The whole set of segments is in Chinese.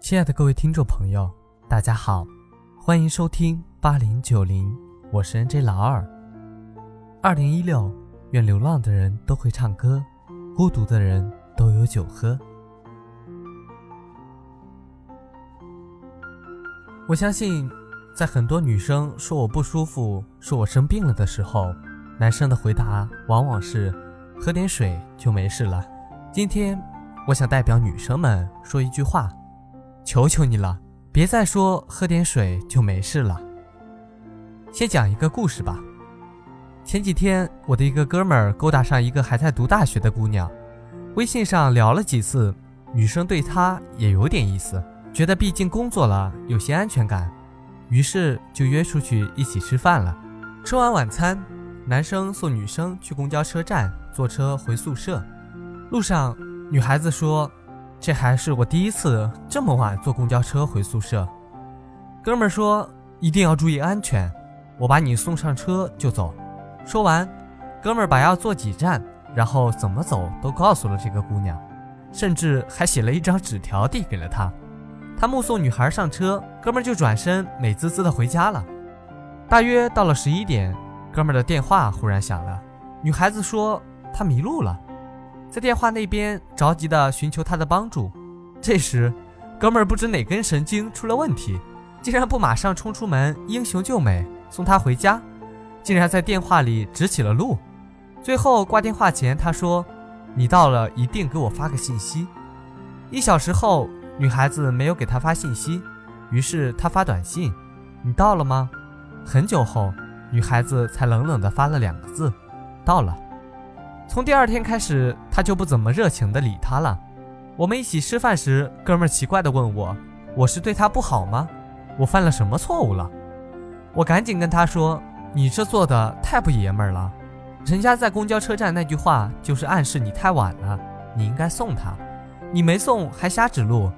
亲爱的各位听众朋友，大家好，欢迎收听八零九零，我是 NJ 老二。二零一六，愿流浪的人都会唱歌，孤独的人都有酒喝。我相信，在很多女生说我不舒服、说我生病了的时候，男生的回答往往是喝点水就没事了。今天，我想代表女生们说一句话。求求你了，别再说喝点水就没事了。先讲一个故事吧。前几天，我的一个哥们儿勾搭上一个还在读大学的姑娘，微信上聊了几次，女生对他也有点意思，觉得毕竟工作了有些安全感，于是就约出去一起吃饭了。吃完晚餐，男生送女生去公交车站，坐车回宿舍。路上，女孩子说。这还是我第一次这么晚坐公交车回宿舍。哥们儿说一定要注意安全，我把你送上车就走。说完，哥们儿把要坐几站，然后怎么走都告诉了这个姑娘，甚至还写了一张纸条递给了她。他目送女孩上车，哥们儿就转身美滋滋的回家了。大约到了十一点，哥们儿的电话忽然响了，女孩子说她迷路了。在电话那边着急地寻求他的帮助，这时，哥们儿不知哪根神经出了问题，竟然不马上冲出门英雄救美送他回家，竟然在电话里指起了路。最后挂电话前他说：“你到了一定给我发个信息。”一小时后，女孩子没有给他发信息，于是他发短信：“你到了吗？”很久后，女孩子才冷冷地发了两个字：“到了。”从第二天开始，他就不怎么热情的理他了。我们一起吃饭时，哥们儿奇怪的问我：“我是对他不好吗？我犯了什么错误了？”我赶紧跟他说：“你这做的太不爷们儿了。人家在公交车站那句话就是暗示你太晚了，你应该送他，你没送还瞎指路。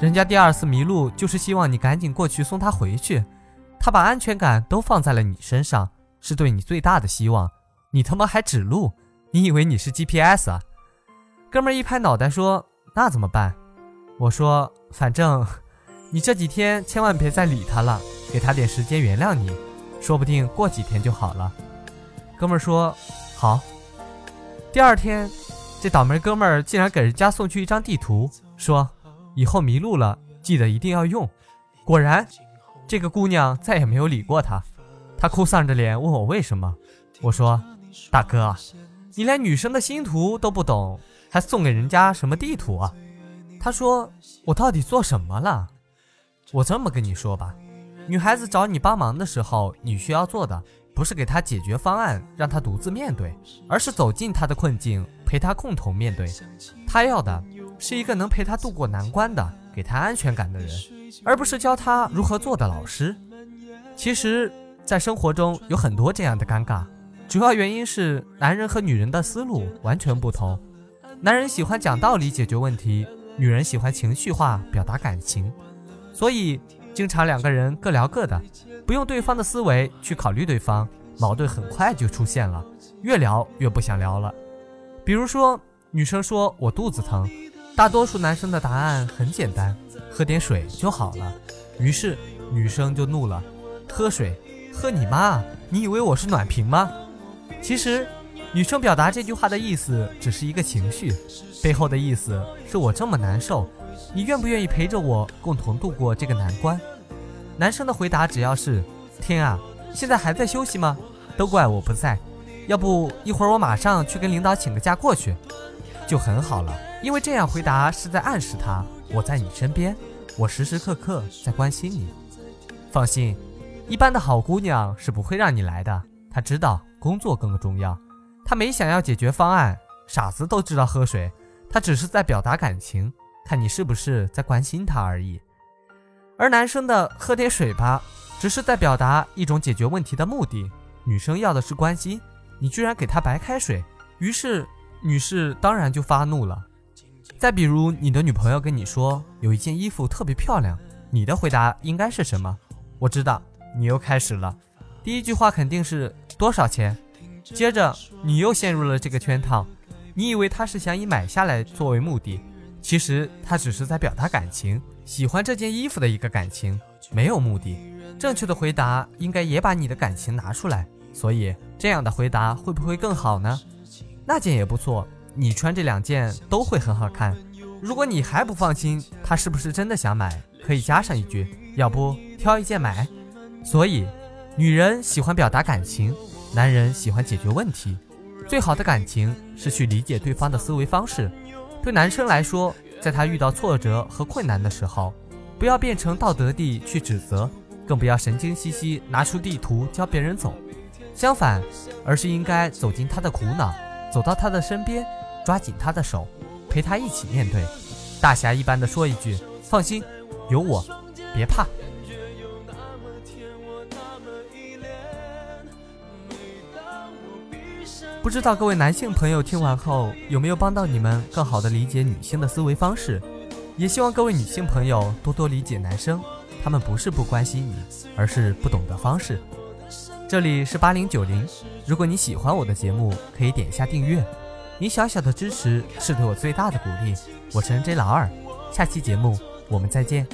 人家第二次迷路就是希望你赶紧过去送他回去。他把安全感都放在了你身上，是对你最大的希望。你他妈还指路！”你以为你是 GPS 啊？哥们儿一拍脑袋说：“那怎么办？”我说：“反正你这几天千万别再理他了，给他点时间原谅你，说不定过几天就好了。”哥们儿说：“好。”第二天，这倒霉哥们儿竟然给人家送去一张地图，说：“以后迷路了记得一定要用。”果然，这个姑娘再也没有理过他。他哭丧着脸问我为什么，我说：“大哥。”你连女生的星图都不懂，还送给人家什么地图啊？他说：“我到底做什么了？”我这么跟你说吧，女孩子找你帮忙的时候，你需要做的不是给她解决方案，让她独自面对，而是走进她的困境，陪她共同面对。她要的是一个能陪她度过难关的、给她安全感的人，而不是教她如何做的老师。其实，在生活中有很多这样的尴尬。主要原因是男人和女人的思路完全不同，男人喜欢讲道理解决问题，女人喜欢情绪化表达感情，所以经常两个人各聊各的，不用对方的思维去考虑对方，矛盾很快就出现了，越聊越不想聊了。比如说，女生说我肚子疼，大多数男生的答案很简单，喝点水就好了，于是女生就怒了，喝水，喝你妈！你以为我是暖瓶吗？其实，女生表达这句话的意思只是一个情绪，背后的意思是我这么难受，你愿不愿意陪着我共同度过这个难关？男生的回答只要是“天啊，现在还在休息吗？”都怪我不在，要不一会儿我马上去跟领导请个假过去，就很好了。因为这样回答是在暗示他我在你身边，我时时刻刻在关心你。放心，一般的好姑娘是不会让你来的，他知道。工作更重要，他没想要解决方案，傻子都知道喝水，他只是在表达感情，看你是不是在关心他而已。而男生的喝点水吧，只是在表达一种解决问题的目的，女生要的是关心，你居然给她白开水，于是女士当然就发怒了。再比如你的女朋友跟你说有一件衣服特别漂亮，你的回答应该是什么？我知道你又开始了，第一句话肯定是。多少钱？接着你又陷入了这个圈套，你以为他是想以买下来作为目的，其实他只是在表达感情，喜欢这件衣服的一个感情，没有目的。正确的回答应该也把你的感情拿出来。所以这样的回答会不会更好呢？那件也不错，你穿这两件都会很好看。如果你还不放心他是不是真的想买，可以加上一句：要不挑一件买。所以，女人喜欢表达感情，男人喜欢解决问题。最好的感情是去理解对方的思维方式。对男生来说，在他遇到挫折和困难的时候，不要变成道德地去指责，更不要神经兮兮拿出地图教别人走。相反，而是应该走进他的苦恼，走到他的身边，抓紧他的手，陪他一起面对。大侠一般的说一句：“放心，有我，别怕。”不知道各位男性朋友听完后有没有帮到你们更好的理解女性的思维方式？也希望各位女性朋友多多理解男生，他们不是不关心你，而是不懂得方式。这里是八零九零，如果你喜欢我的节目，可以点一下订阅，你小小的支持是对我最大的鼓励。我是 NJ 老二，下期节目我们再见。